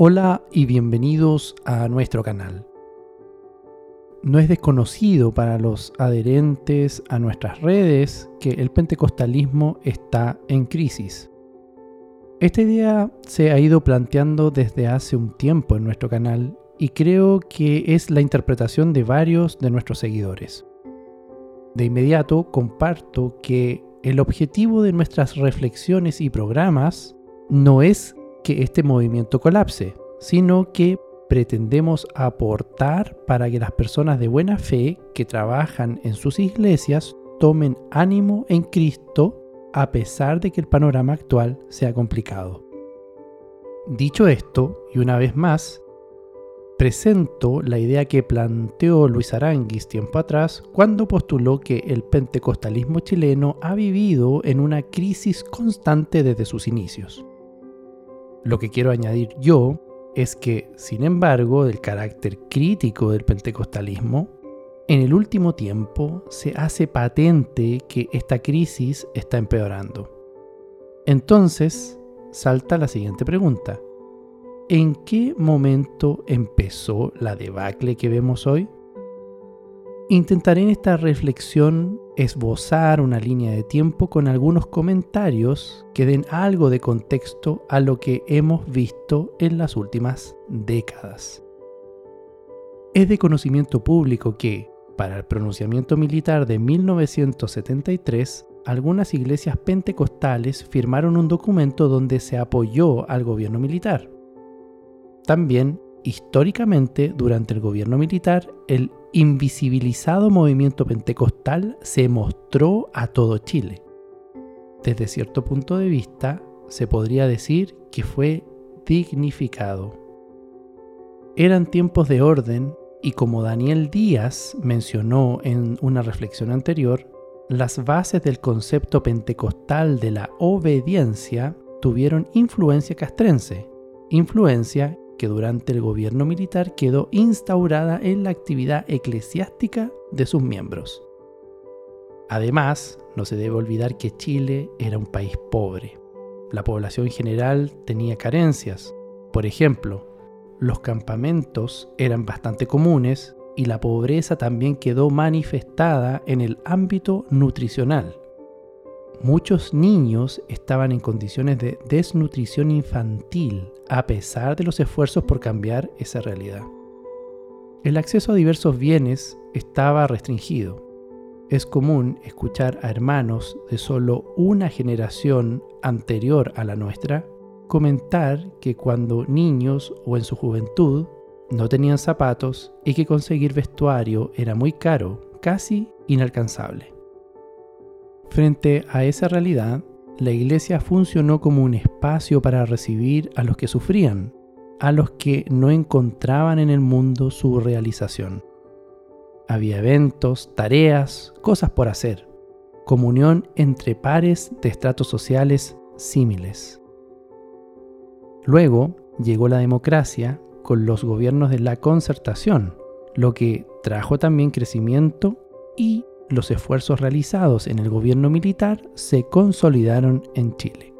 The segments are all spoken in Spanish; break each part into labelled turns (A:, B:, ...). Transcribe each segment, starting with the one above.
A: Hola y bienvenidos a nuestro canal. No es desconocido para los adherentes a nuestras redes que el pentecostalismo está en crisis. Esta idea se ha ido planteando desde hace un tiempo en nuestro canal y creo que es la interpretación de varios de nuestros seguidores. De inmediato comparto que el objetivo de nuestras reflexiones y programas no es que este movimiento colapse, sino que pretendemos aportar para que las personas de buena fe que trabajan en sus iglesias tomen ánimo en Cristo a pesar de que el panorama actual sea complicado. Dicho esto, y una vez más, presento la idea que planteó Luis Aranguis tiempo atrás cuando postuló que el pentecostalismo chileno ha vivido en una crisis constante desde sus inicios. Lo que quiero añadir yo es que, sin embargo, del carácter crítico del pentecostalismo, en el último tiempo se hace patente que esta crisis está empeorando. Entonces, salta la siguiente pregunta. ¿En qué momento empezó la debacle que vemos hoy? Intentaré en esta reflexión esbozar una línea de tiempo con algunos comentarios que den algo de contexto a lo que hemos visto en las últimas décadas. Es de conocimiento público que, para el pronunciamiento militar de 1973, algunas iglesias pentecostales firmaron un documento donde se apoyó al gobierno militar. También históricamente, durante el gobierno militar, el invisibilizado movimiento pentecostal se mostró a todo Chile. Desde cierto punto de vista, se podría decir que fue dignificado. Eran tiempos de orden y como Daniel Díaz mencionó en una reflexión anterior, las bases del concepto pentecostal de la obediencia tuvieron influencia castrense, influencia que durante el gobierno militar quedó instaurada en la actividad eclesiástica de sus miembros. Además, no se debe olvidar que Chile era un país pobre. La población general tenía carencias. Por ejemplo, los campamentos eran bastante comunes y la pobreza también quedó manifestada en el ámbito nutricional muchos niños estaban en condiciones de desnutrición infantil a pesar de los esfuerzos por cambiar esa realidad. El acceso a diversos bienes estaba restringido. Es común escuchar a hermanos de solo una generación anterior a la nuestra comentar que cuando niños o en su juventud no tenían zapatos y que conseguir vestuario era muy caro, casi inalcanzable. Frente a esa realidad, la iglesia funcionó como un espacio para recibir a los que sufrían, a los que no encontraban en el mundo su realización. Había eventos, tareas, cosas por hacer, comunión entre pares de estratos sociales símiles. Luego llegó la democracia con los gobiernos de la concertación, lo que trajo también crecimiento y los esfuerzos realizados en el gobierno militar se consolidaron en Chile.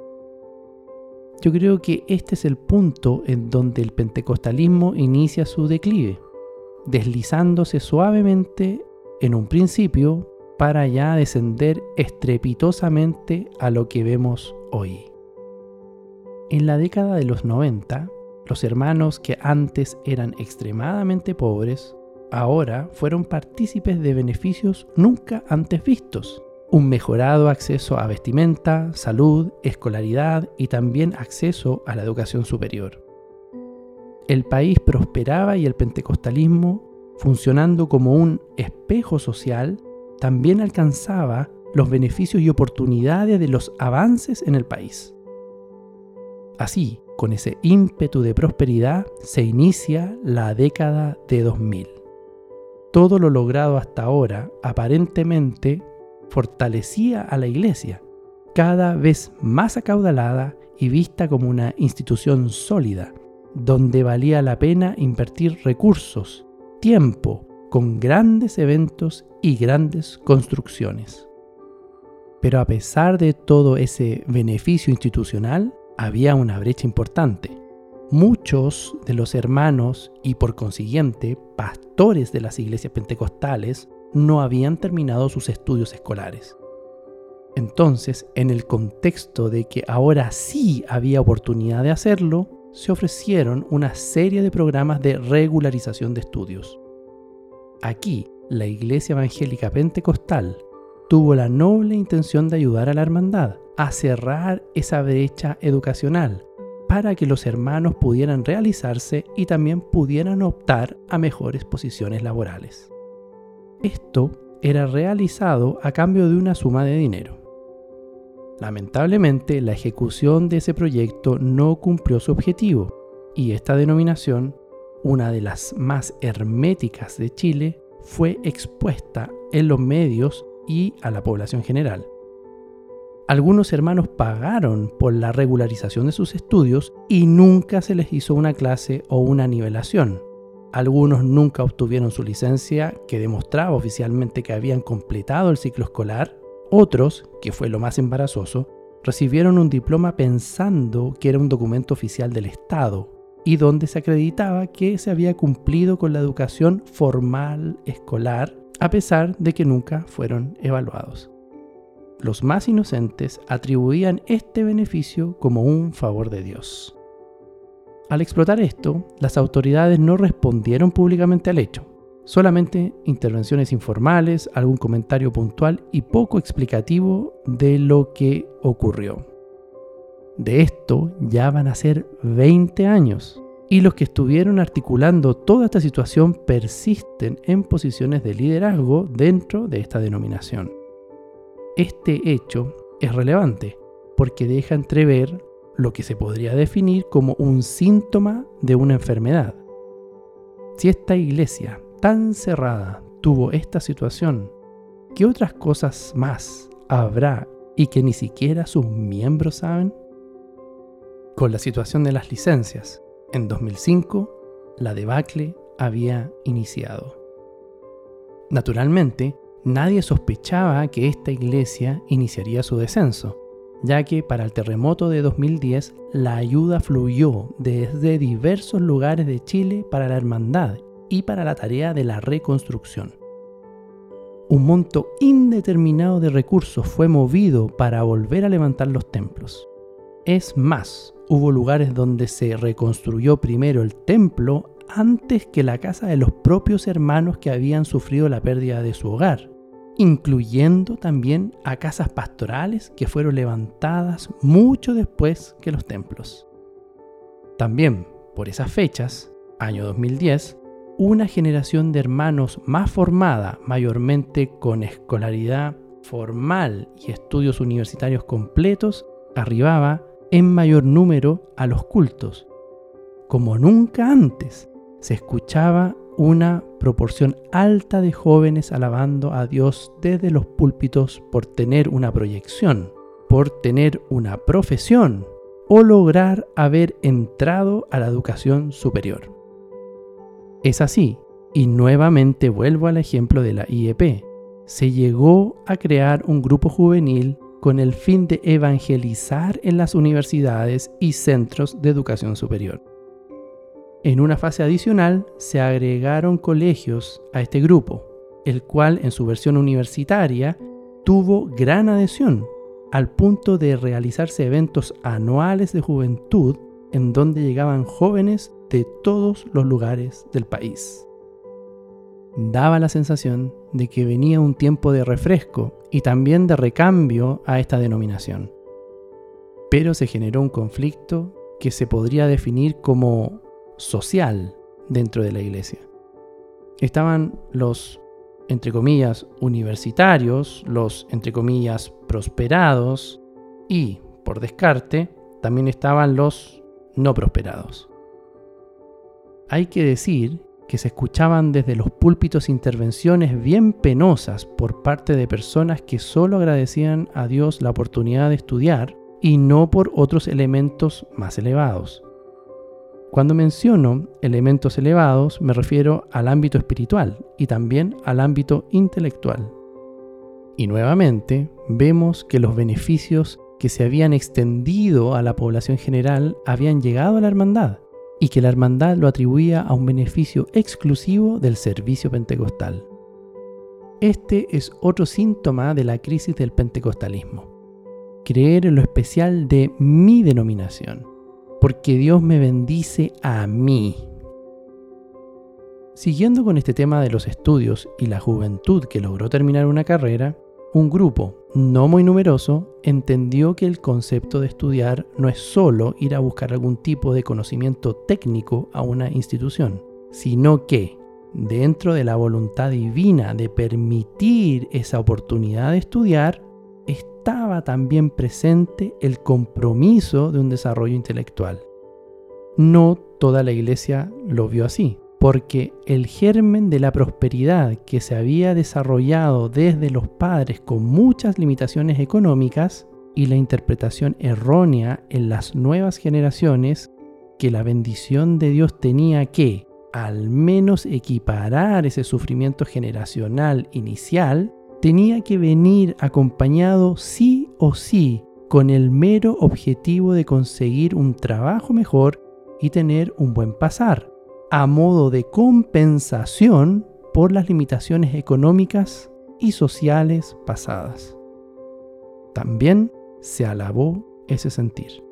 A: Yo creo que este es el punto en donde el pentecostalismo inicia su declive, deslizándose suavemente en un principio para ya descender estrepitosamente a lo que vemos hoy. En la década de los 90, los hermanos que antes eran extremadamente pobres ahora fueron partícipes de beneficios nunca antes vistos. Un mejorado acceso a vestimenta, salud, escolaridad y también acceso a la educación superior. El país prosperaba y el pentecostalismo, funcionando como un espejo social, también alcanzaba los beneficios y oportunidades de los avances en el país. Así, con ese ímpetu de prosperidad, se inicia la década de 2000 todo lo logrado hasta ahora aparentemente fortalecía a la iglesia, cada vez más acaudalada y vista como una institución sólida, donde valía la pena invertir recursos, tiempo, con grandes eventos y grandes construcciones. Pero a pesar de todo ese beneficio institucional, había una brecha importante. Muchos de los hermanos y por consiguiente pastores de las iglesias pentecostales no habían terminado sus estudios escolares. Entonces, en el contexto de que ahora sí había oportunidad de hacerlo, se ofrecieron una serie de programas de regularización de estudios. Aquí, la Iglesia Evangélica Pentecostal tuvo la noble intención de ayudar a la hermandad a cerrar esa brecha educacional para que los hermanos pudieran realizarse y también pudieran optar a mejores posiciones laborales. Esto era realizado a cambio de una suma de dinero. Lamentablemente, la ejecución de ese proyecto no cumplió su objetivo y esta denominación, una de las más herméticas de Chile, fue expuesta en los medios y a la población general. Algunos hermanos pagaron por la regularización de sus estudios y nunca se les hizo una clase o una nivelación. Algunos nunca obtuvieron su licencia que demostraba oficialmente que habían completado el ciclo escolar. Otros, que fue lo más embarazoso, recibieron un diploma pensando que era un documento oficial del Estado y donde se acreditaba que se había cumplido con la educación formal escolar a pesar de que nunca fueron evaluados los más inocentes atribuían este beneficio como un favor de Dios. Al explotar esto, las autoridades no respondieron públicamente al hecho, solamente intervenciones informales, algún comentario puntual y poco explicativo de lo que ocurrió. De esto ya van a ser 20 años, y los que estuvieron articulando toda esta situación persisten en posiciones de liderazgo dentro de esta denominación. Este hecho es relevante porque deja entrever lo que se podría definir como un síntoma de una enfermedad. Si esta iglesia tan cerrada tuvo esta situación, ¿qué otras cosas más habrá y que ni siquiera sus miembros saben? Con la situación de las licencias, en 2005, la debacle había iniciado. Naturalmente, nadie sospechaba que esta iglesia iniciaría su descenso, ya que para el terremoto de 2010 la ayuda fluyó desde diversos lugares de Chile para la hermandad y para la tarea de la reconstrucción. Un monto indeterminado de recursos fue movido para volver a levantar los templos. Es más, hubo lugares donde se reconstruyó primero el templo antes que la casa de los propios hermanos que habían sufrido la pérdida de su hogar, incluyendo también a casas pastorales que fueron levantadas mucho después que los templos. También, por esas fechas, año 2010, una generación de hermanos más formada, mayormente con escolaridad formal y estudios universitarios completos, arribaba en mayor número a los cultos. Como nunca antes, se escuchaba una proporción alta de jóvenes alabando a Dios desde los púlpitos por tener una proyección, por tener una profesión o lograr haber entrado a la educación superior. Es así, y nuevamente vuelvo al ejemplo de la IEP, se llegó a crear un grupo juvenil con el fin de evangelizar en las universidades y centros de educación superior. En una fase adicional se agregaron colegios a este grupo, el cual en su versión universitaria tuvo gran adhesión, al punto de realizarse eventos anuales de juventud en donde llegaban jóvenes de todos los lugares del país. Daba la sensación de que venía un tiempo de refresco y también de recambio a esta denominación. Pero se generó un conflicto que se podría definir como social dentro de la iglesia. Estaban los, entre comillas, universitarios, los, entre comillas, prosperados y, por descarte, también estaban los no prosperados. Hay que decir que se escuchaban desde los púlpitos intervenciones bien penosas por parte de personas que solo agradecían a Dios la oportunidad de estudiar y no por otros elementos más elevados. Cuando menciono elementos elevados me refiero al ámbito espiritual y también al ámbito intelectual. Y nuevamente vemos que los beneficios que se habían extendido a la población general habían llegado a la hermandad y que la hermandad lo atribuía a un beneficio exclusivo del servicio pentecostal. Este es otro síntoma de la crisis del pentecostalismo. Creer en lo especial de mi denominación, porque Dios me bendice a mí. Siguiendo con este tema de los estudios y la juventud que logró terminar una carrera, un grupo, no muy numeroso, entendió que el concepto de estudiar no es solo ir a buscar algún tipo de conocimiento técnico a una institución, sino que, dentro de la voluntad divina de permitir esa oportunidad de estudiar, estaba también presente el compromiso de un desarrollo intelectual. No toda la iglesia lo vio así porque el germen de la prosperidad que se había desarrollado desde los padres con muchas limitaciones económicas y la interpretación errónea en las nuevas generaciones que la bendición de Dios tenía que al menos equiparar ese sufrimiento generacional inicial, tenía que venir acompañado sí o sí con el mero objetivo de conseguir un trabajo mejor y tener un buen pasar a modo de compensación por las limitaciones económicas y sociales pasadas. También se alabó ese sentir.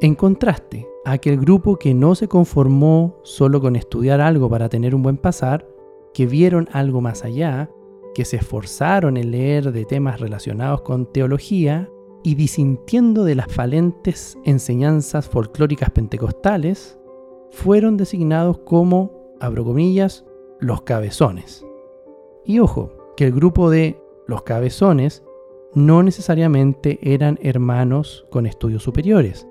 A: En contraste, aquel grupo que no se conformó solo con estudiar algo para tener un buen pasar, que vieron algo más allá, que se esforzaron en leer de temas relacionados con teología y disintiendo de las falentes enseñanzas folclóricas pentecostales, fueron designados como, abro comillas, los cabezones. Y ojo, que el grupo de los cabezones no necesariamente eran hermanos con estudios superiores,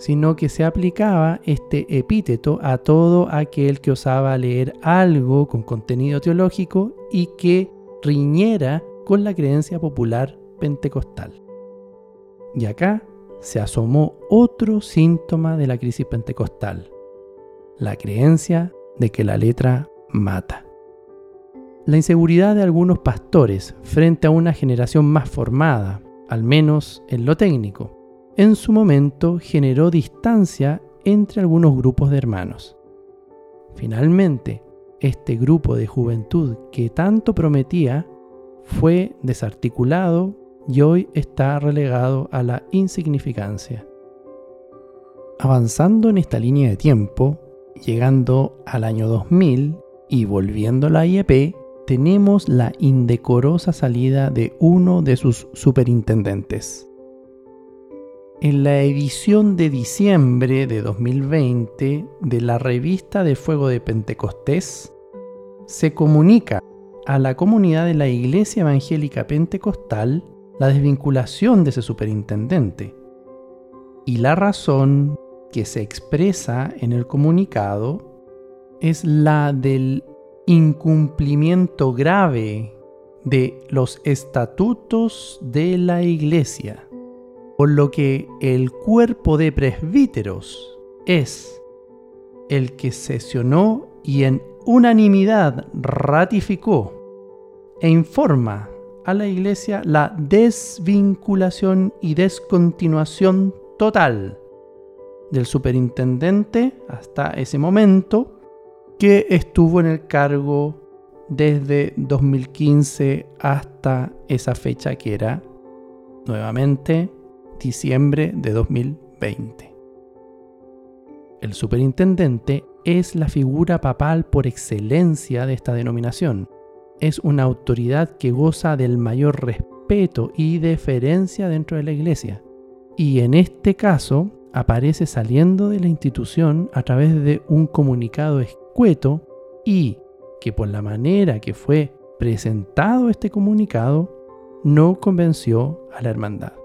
A: sino que se aplicaba este epíteto a todo aquel que osaba leer algo con contenido teológico y que riñera con la creencia popular pentecostal. Y acá se asomó otro síntoma de la crisis pentecostal, la creencia de que la letra mata. La inseguridad de algunos pastores frente a una generación más formada, al menos en lo técnico, en su momento generó distancia entre algunos grupos de hermanos. Finalmente, este grupo de juventud que tanto prometía fue desarticulado y hoy está relegado a la insignificancia. Avanzando en esta línea de tiempo, llegando al año 2000 y volviendo a la IEP, tenemos la indecorosa salida de uno de sus superintendentes. En la edición de diciembre de 2020 de la revista de Fuego de Pentecostés, se comunica a la comunidad de la Iglesia Evangélica Pentecostal la desvinculación de ese superintendente. Y la razón que se expresa en el comunicado es la del incumplimiento grave de los estatutos de la Iglesia, por lo que el cuerpo de presbíteros es el que sesionó y en unanimidad ratificó e informa a la Iglesia la desvinculación y descontinuación total del superintendente hasta ese momento, que estuvo en el cargo desde 2015 hasta esa fecha que era nuevamente diciembre de 2020. El superintendente es la figura papal por excelencia de esta denominación. Es una autoridad que goza del mayor respeto y deferencia dentro de la iglesia. Y en este caso, aparece saliendo de la institución a través de un comunicado escueto y que por la manera que fue presentado este comunicado no convenció a la hermandad.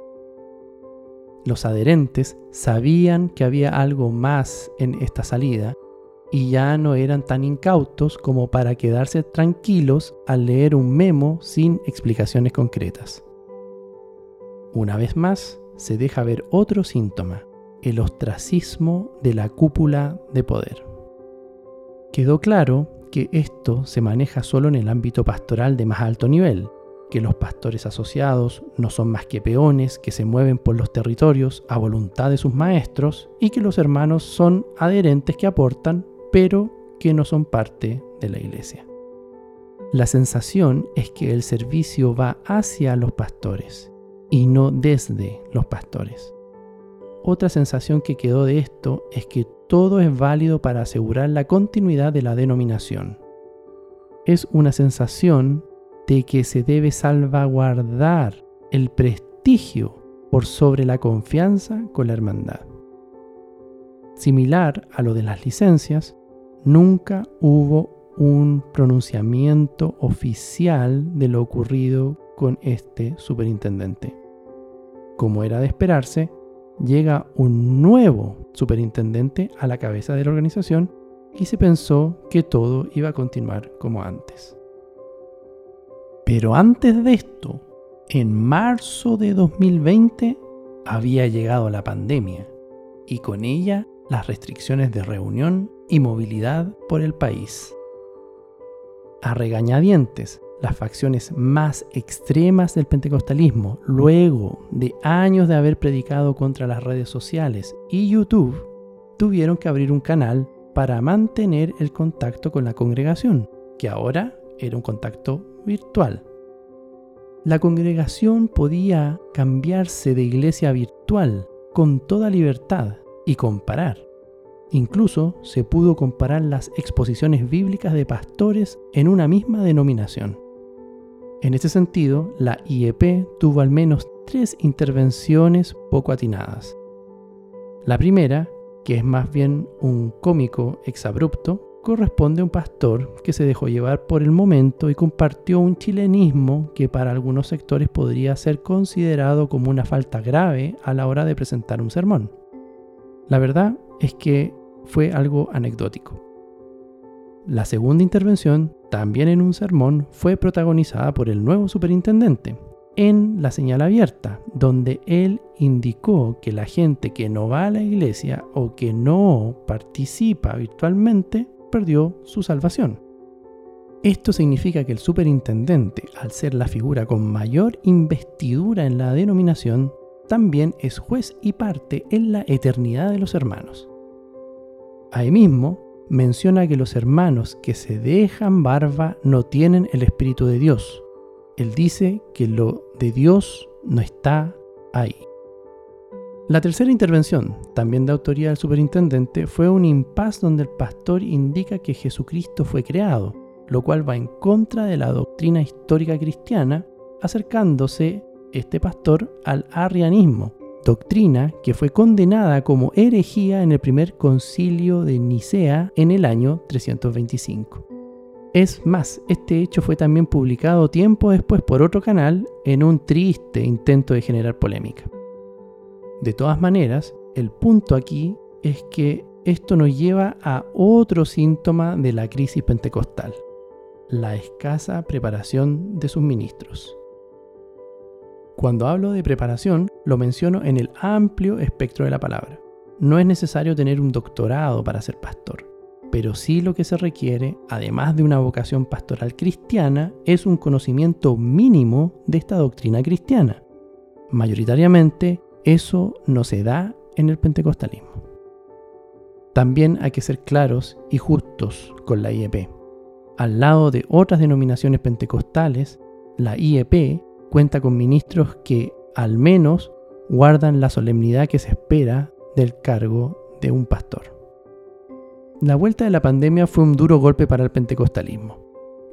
A: Los adherentes sabían que había algo más en esta salida y ya no eran tan incautos como para quedarse tranquilos al leer un memo sin explicaciones concretas. Una vez más, se deja ver otro síntoma, el ostracismo de la cúpula de poder. Quedó claro que esto se maneja solo en el ámbito pastoral de más alto nivel, que los pastores asociados no son más que peones que se mueven por los territorios a voluntad de sus maestros y que los hermanos son adherentes que aportan, pero que no son parte de la iglesia. La sensación es que el servicio va hacia los pastores y no desde los pastores. Otra sensación que quedó de esto es que todo es válido para asegurar la continuidad de la denominación. Es una sensación de que se debe salvaguardar el prestigio por sobre la confianza con la hermandad. Similar a lo de las licencias, nunca hubo un pronunciamiento oficial de lo ocurrido con este superintendente. Como era de esperarse, llega un nuevo superintendente a la cabeza de la organización y se pensó que todo iba a continuar como antes. Pero antes de esto, en marzo de 2020, había llegado la pandemia y con ella las restricciones de reunión y movilidad por el país. A regañadientes, las facciones más extremas del pentecostalismo, luego de años de haber predicado contra las redes sociales y YouTube, tuvieron que abrir un canal para mantener el contacto con la congregación, que ahora era un contacto virtual. La congregación podía cambiarse de iglesia virtual con toda libertad y comparar. Incluso se pudo comparar las exposiciones bíblicas de pastores en una misma denominación. En ese sentido, la IEP tuvo al menos tres intervenciones poco atinadas. La primera, que es más bien un cómico exabrupto, corresponde a un pastor que se dejó llevar por el momento y compartió un chilenismo que para algunos sectores podría ser considerado como una falta grave a la hora de presentar un sermón. La verdad es que fue algo anecdótico. La segunda intervención, también en un sermón, fue protagonizada por el nuevo superintendente, en la señal abierta, donde él indicó que la gente que no va a la iglesia o que no participa virtualmente perdió su salvación. Esto significa que el superintendente, al ser la figura con mayor investidura en la denominación, también es juez y parte en la eternidad de los hermanos. Ahí mismo menciona que los hermanos que se dejan barba no tienen el Espíritu de Dios. Él dice que lo de Dios no está ahí. La tercera intervención, también de autoría del superintendente, fue un impas donde el pastor indica que Jesucristo fue creado, lo cual va en contra de la doctrina histórica cristiana, acercándose este pastor al arrianismo, doctrina que fue condenada como herejía en el primer concilio de Nicea en el año 325. Es más, este hecho fue también publicado tiempo después por otro canal en un triste intento de generar polémica. De todas maneras, el punto aquí es que esto nos lleva a otro síntoma de la crisis pentecostal, la escasa preparación de sus ministros. Cuando hablo de preparación, lo menciono en el amplio espectro de la palabra. No es necesario tener un doctorado para ser pastor, pero sí lo que se requiere, además de una vocación pastoral cristiana, es un conocimiento mínimo de esta doctrina cristiana. Mayoritariamente eso no se da en el pentecostalismo. También hay que ser claros y justos con la IEP. Al lado de otras denominaciones pentecostales, la IEP cuenta con ministros que al menos guardan la solemnidad que se espera del cargo de un pastor. La vuelta de la pandemia fue un duro golpe para el pentecostalismo.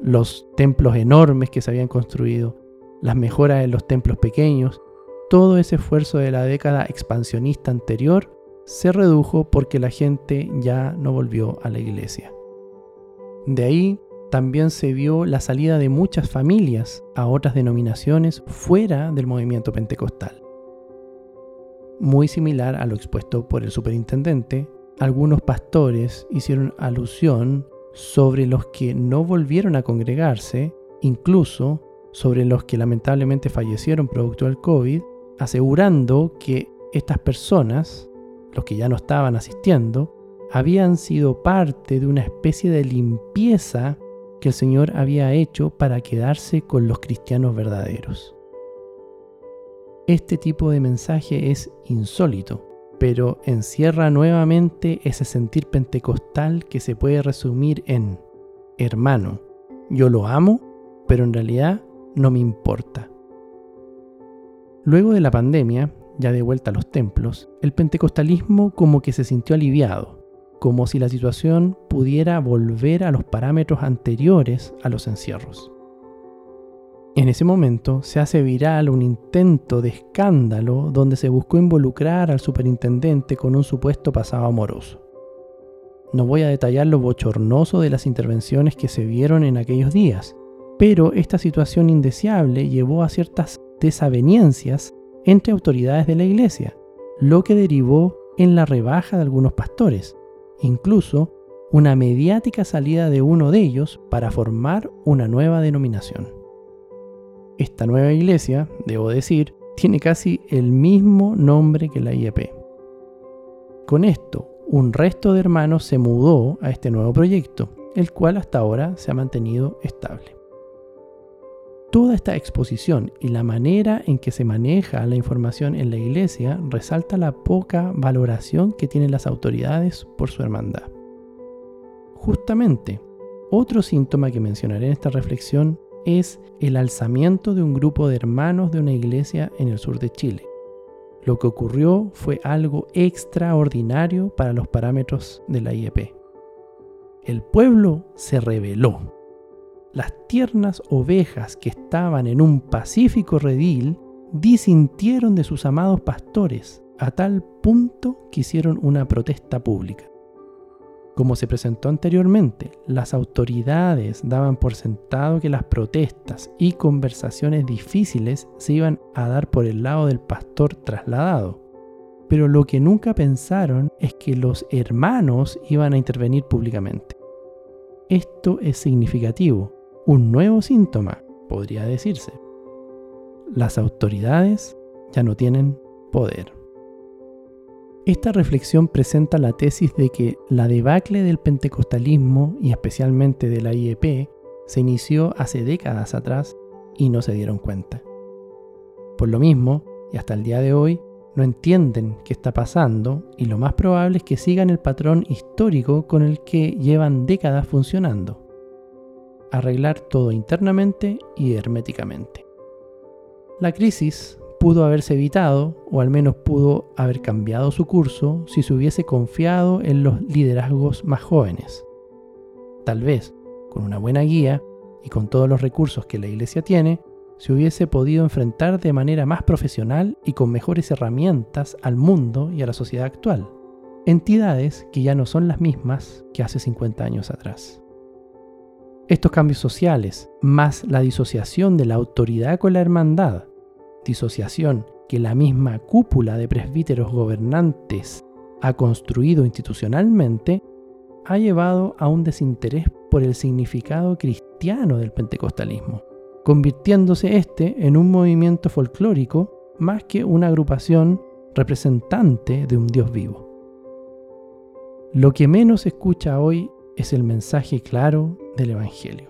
A: Los templos enormes que se habían construido, las mejoras en los templos pequeños todo ese esfuerzo de la década expansionista anterior se redujo porque la gente ya no volvió a la iglesia. De ahí también se vio la salida de muchas familias a otras denominaciones fuera del movimiento pentecostal. Muy similar a lo expuesto por el superintendente, algunos pastores hicieron alusión sobre los que no volvieron a congregarse, incluso sobre los que lamentablemente fallecieron producto del COVID, asegurando que estas personas, los que ya no estaban asistiendo, habían sido parte de una especie de limpieza que el Señor había hecho para quedarse con los cristianos verdaderos. Este tipo de mensaje es insólito, pero encierra nuevamente ese sentir pentecostal que se puede resumir en, hermano, yo lo amo, pero en realidad no me importa. Luego de la pandemia, ya de vuelta a los templos, el pentecostalismo como que se sintió aliviado, como si la situación pudiera volver a los parámetros anteriores a los encierros. En ese momento se hace viral un intento de escándalo donde se buscó involucrar al superintendente con un supuesto pasado amoroso. No voy a detallar lo bochornoso de las intervenciones que se vieron en aquellos días, pero esta situación indeseable llevó a ciertas desavenencias entre autoridades de la iglesia, lo que derivó en la rebaja de algunos pastores, incluso una mediática salida de uno de ellos para formar una nueva denominación. Esta nueva iglesia, debo decir, tiene casi el mismo nombre que la IEP. Con esto, un resto de hermanos se mudó a este nuevo proyecto, el cual hasta ahora se ha mantenido estable. Toda esta exposición y la manera en que se maneja la información en la iglesia resalta la poca valoración que tienen las autoridades por su hermandad. Justamente, otro síntoma que mencionaré en esta reflexión es el alzamiento de un grupo de hermanos de una iglesia en el sur de Chile. Lo que ocurrió fue algo extraordinario para los parámetros de la IEP. El pueblo se rebeló las tiernas ovejas que estaban en un pacífico redil disintieron de sus amados pastores a tal punto que hicieron una protesta pública. Como se presentó anteriormente, las autoridades daban por sentado que las protestas y conversaciones difíciles se iban a dar por el lado del pastor trasladado. Pero lo que nunca pensaron es que los hermanos iban a intervenir públicamente. Esto es significativo, un nuevo síntoma, podría decirse. Las autoridades ya no tienen poder. Esta reflexión presenta la tesis de que la debacle del pentecostalismo y especialmente de la IEP se inició hace décadas atrás y no se dieron cuenta. Por lo mismo, y hasta el día de hoy, no entienden qué está pasando y lo más probable es que sigan el patrón histórico con el que llevan décadas funcionando arreglar todo internamente y herméticamente. La crisis pudo haberse evitado, o al menos pudo haber cambiado su curso, si se hubiese confiado en los liderazgos más jóvenes. Tal vez, con una buena guía y con todos los recursos que la Iglesia tiene, se hubiese podido enfrentar de manera más profesional y con mejores herramientas al mundo y a la sociedad actual. Entidades que ya no son las mismas que hace 50 años atrás. Estos cambios sociales, más la disociación de la autoridad con la hermandad, disociación que la misma cúpula de presbíteros gobernantes ha construido institucionalmente, ha llevado a un desinterés por el significado cristiano del pentecostalismo, convirtiéndose este en un movimiento folclórico más que una agrupación representante de un Dios vivo. Lo que menos escucha hoy es el mensaje claro del Evangelio.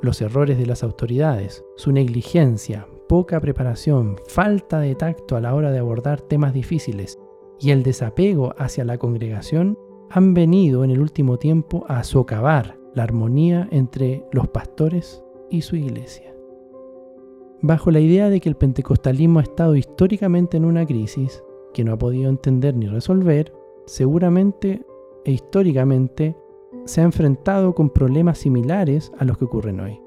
A: Los errores de las autoridades, su negligencia, poca preparación, falta de tacto a la hora de abordar temas difíciles y el desapego hacia la congregación han venido en el último tiempo a socavar la armonía entre los pastores y su iglesia. Bajo la idea de que el pentecostalismo ha estado históricamente en una crisis que no ha podido entender ni resolver, seguramente e históricamente se ha enfrentado con problemas similares a los que ocurren hoy.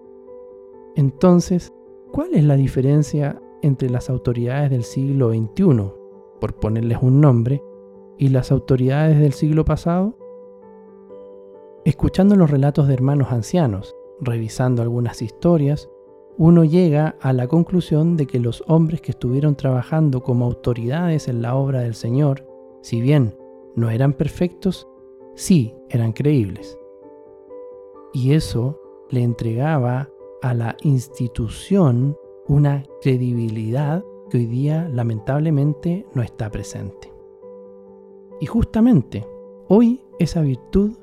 A: Entonces, ¿cuál es la diferencia entre las autoridades del siglo XXI, por ponerles un nombre, y las autoridades del siglo pasado? Escuchando los relatos de hermanos ancianos, revisando algunas historias, uno llega a la conclusión de que los hombres que estuvieron trabajando como autoridades en la obra del Señor, si bien no eran perfectos, sí eran creíbles. Y eso le entregaba a la institución una credibilidad que hoy día lamentablemente no está presente. Y justamente hoy esa virtud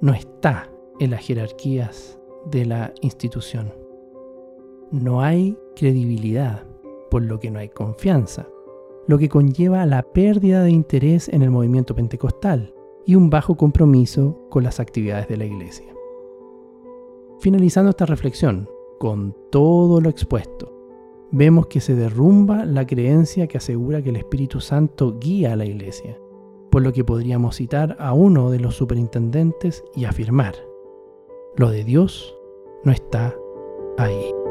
A: no está en las jerarquías de la institución. No hay credibilidad, por lo que no hay confianza, lo que conlleva la pérdida de interés en el movimiento pentecostal y un bajo compromiso con las actividades de la iglesia. Finalizando esta reflexión, con todo lo expuesto, vemos que se derrumba la creencia que asegura que el Espíritu Santo guía a la iglesia, por lo que podríamos citar a uno de los superintendentes y afirmar, lo de Dios no está ahí.